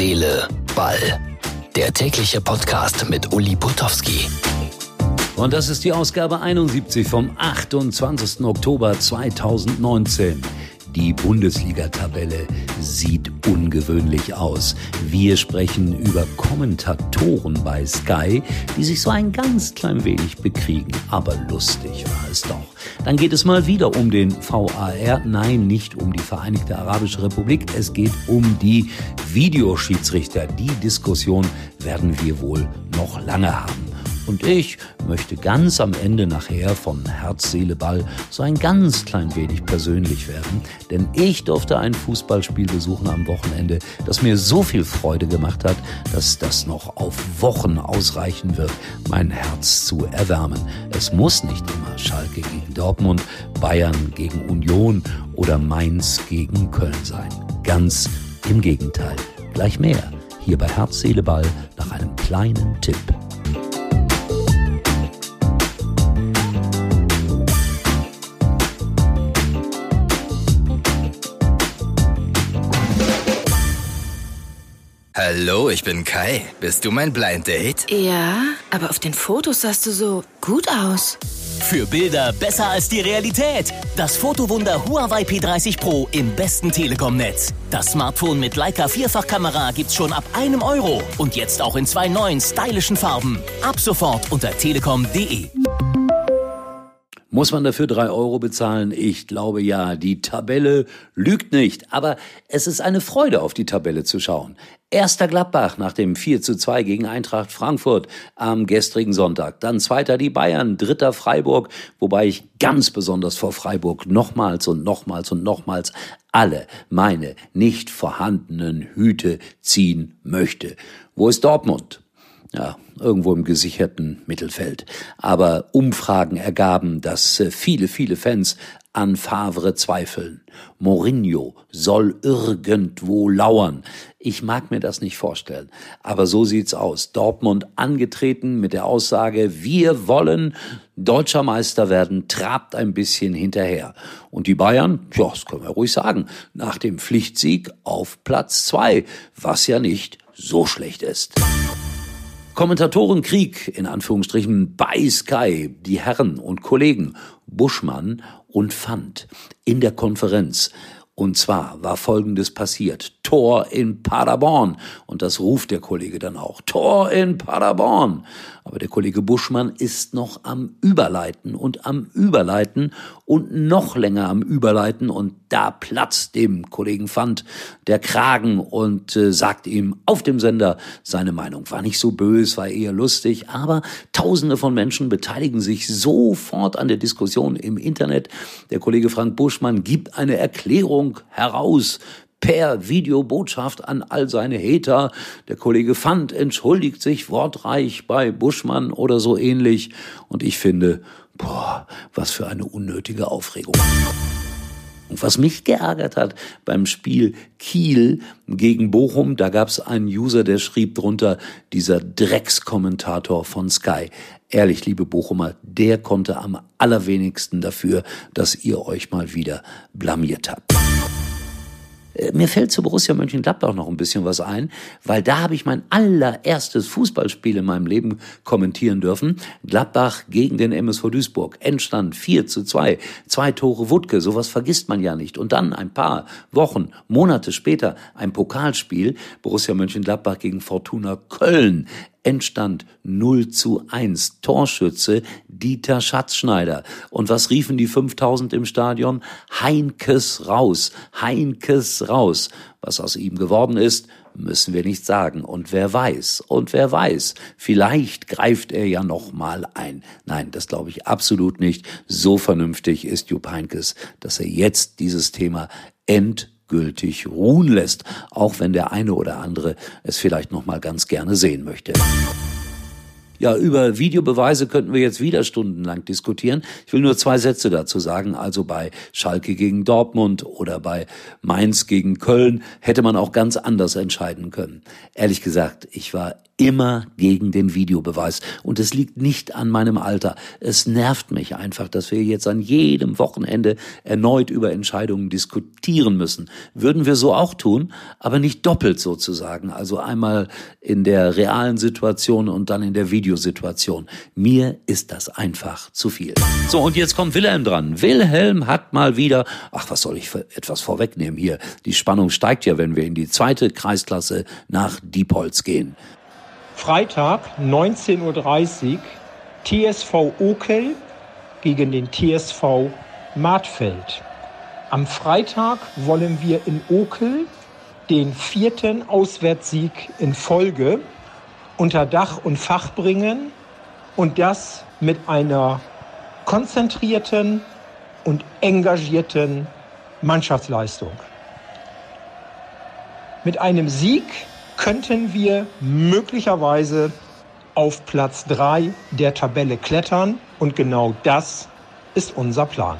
Seele, Ball. Der tägliche Podcast mit Uli Putowski. Und das ist die Ausgabe 71 vom 28. Oktober 2019. Die Bundesliga-Tabelle sieht ungewöhnlich aus. Wir sprechen über Kommentatoren bei Sky, die sich so ein ganz klein wenig bekriegen. Aber lustig war es doch. Dann geht es mal wieder um den VAR. Nein, nicht um die Vereinigte Arabische Republik. Es geht um die Videoschiedsrichter. Die Diskussion werden wir wohl noch lange haben. Und ich möchte ganz am Ende nachher von Herz, Seele, Ball so ein ganz klein wenig persönlich werden, denn ich durfte ein Fußballspiel besuchen am Wochenende, das mir so viel Freude gemacht hat, dass das noch auf Wochen ausreichen wird, mein Herz zu erwärmen. Es muss nicht immer Schalke gegen Dortmund, Bayern gegen Union oder Mainz gegen Köln sein. Ganz im Gegenteil. Gleich mehr hier bei Herz, Seele, Ball nach einem kleinen Tipp. Hallo, ich bin Kai. Bist du mein Blind Date? Ja, aber auf den Fotos sahst du so gut aus. Für Bilder besser als die Realität. Das Fotowunder Huawei P30 Pro im besten Telekom-Netz. Das Smartphone mit Leica Vierfachkamera gibt's schon ab einem Euro. Und jetzt auch in zwei neuen stylischen Farben. Ab sofort unter telekom.de. Muss man dafür drei Euro bezahlen? Ich glaube ja. Die Tabelle lügt nicht. Aber es ist eine Freude, auf die Tabelle zu schauen. Erster Gladbach nach dem 4 zu 2 gegen Eintracht Frankfurt am gestrigen Sonntag. Dann zweiter die Bayern, dritter Freiburg, wobei ich ganz besonders vor Freiburg nochmals und nochmals und nochmals alle meine nicht vorhandenen Hüte ziehen möchte. Wo ist Dortmund? Ja, irgendwo im gesicherten Mittelfeld. Aber Umfragen ergaben, dass äh, viele, viele Fans an Favre zweifeln. Mourinho soll irgendwo lauern. Ich mag mir das nicht vorstellen. Aber so sieht's aus. Dortmund angetreten mit der Aussage, wir wollen deutscher Meister werden, trabt ein bisschen hinterher. Und die Bayern, ja, das können wir ruhig sagen, nach dem Pflichtsieg auf Platz zwei, was ja nicht so schlecht ist. Kommentatorenkrieg in Anführungsstrichen bei Sky, die Herren und Kollegen Buschmann und Fand in der Konferenz. Und zwar war Folgendes passiert. Tor in Paderborn. Und das ruft der Kollege dann auch. Tor in Paderborn. Aber der Kollege Buschmann ist noch am Überleiten und am Überleiten und noch länger am Überleiten. Und da platzt dem Kollegen Fand der Kragen und äh, sagt ihm auf dem Sender seine Meinung. War nicht so bös, war eher lustig, aber Tausende von Menschen beteiligen sich sofort an der Diskussion im Internet. Der Kollege Frank Buschmann gibt eine Erklärung heraus per Videobotschaft an all seine Hater. Der Kollege Fand entschuldigt sich wortreich bei Buschmann oder so ähnlich. Und ich finde, boah, was für eine unnötige Aufregung. Und was mich geärgert hat beim Spiel Kiel gegen Bochum, da gab es einen User, der schrieb drunter, dieser Dreckskommentator von Sky. Ehrlich, liebe Bochumer, der konnte am allerwenigsten dafür, dass ihr euch mal wieder blamiert habt. Mir fällt zu Borussia Mönchengladbach noch ein bisschen was ein, weil da habe ich mein allererstes Fußballspiel in meinem Leben kommentieren dürfen. Gladbach gegen den MSV Duisburg. Endstand 4 zu 2. Zwei Tore Wutke, sowas vergisst man ja nicht. Und dann ein paar Wochen, Monate später ein Pokalspiel. Borussia Mönchengladbach gegen Fortuna Köln. Endstand 0 zu 1. Torschütze Dieter Schatzschneider. Und was riefen die 5000 im Stadion? Heinkes raus, Heinkes raus. Was aus ihm geworden ist, müssen wir nicht sagen. Und wer weiß, und wer weiß, vielleicht greift er ja noch mal ein. Nein, das glaube ich absolut nicht. So vernünftig ist Jupp Heinkes, dass er jetzt dieses Thema end gültig ruhen lässt, auch wenn der eine oder andere es vielleicht noch mal ganz gerne sehen möchte. Ja, über Videobeweise könnten wir jetzt wieder stundenlang diskutieren. Ich will nur zwei Sätze dazu sagen. Also bei Schalke gegen Dortmund oder bei Mainz gegen Köln hätte man auch ganz anders entscheiden können. Ehrlich gesagt, ich war immer gegen den Videobeweis. Und es liegt nicht an meinem Alter. Es nervt mich einfach, dass wir jetzt an jedem Wochenende erneut über Entscheidungen diskutieren müssen. Würden wir so auch tun, aber nicht doppelt sozusagen. Also einmal in der realen Situation und dann in der Videosituation. Mir ist das einfach zu viel. So, und jetzt kommt Wilhelm dran. Wilhelm hat mal wieder, ach, was soll ich etwas vorwegnehmen hier? Die Spannung steigt ja, wenn wir in die zweite Kreisklasse nach Diepholz gehen. Freitag 19.30 Uhr TSV Okel gegen den TSV Martfeld. Am Freitag wollen wir in Okel den vierten Auswärtssieg in Folge unter Dach und Fach bringen und das mit einer konzentrierten und engagierten Mannschaftsleistung. Mit einem Sieg könnten wir möglicherweise auf Platz 3 der Tabelle klettern. Und genau das ist unser Plan.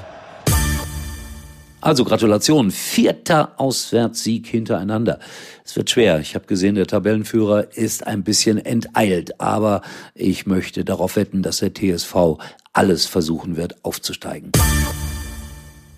Also Gratulation, vierter Auswärtssieg hintereinander. Es wird schwer. Ich habe gesehen, der Tabellenführer ist ein bisschen enteilt, aber ich möchte darauf wetten, dass der TSV alles versuchen wird, aufzusteigen.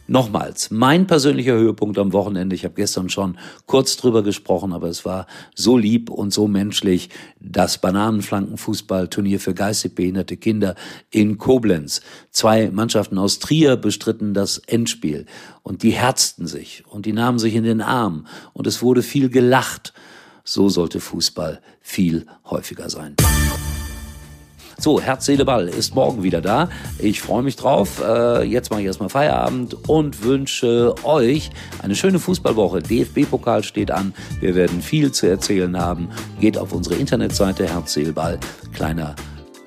Nochmals, mein persönlicher Höhepunkt am Wochenende, ich habe gestern schon kurz drüber gesprochen, aber es war so lieb und so menschlich, das Bananenflankenfußballturnier für geistig behinderte Kinder in Koblenz. Zwei Mannschaften aus Trier bestritten das Endspiel und die herzten sich und die nahmen sich in den Arm und es wurde viel gelacht. So sollte Fußball viel häufiger sein. So, Herz, Seele, Ball ist morgen wieder da. Ich freue mich drauf. Äh, jetzt mache ich erstmal Feierabend und wünsche euch eine schöne Fußballwoche. DFB-Pokal steht an. Wir werden viel zu erzählen haben. Geht auf unsere Internetseite Herz, Seele, Ball. Kleiner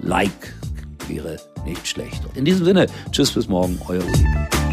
Like wäre nicht schlecht. In diesem Sinne, tschüss bis morgen, euer Uli.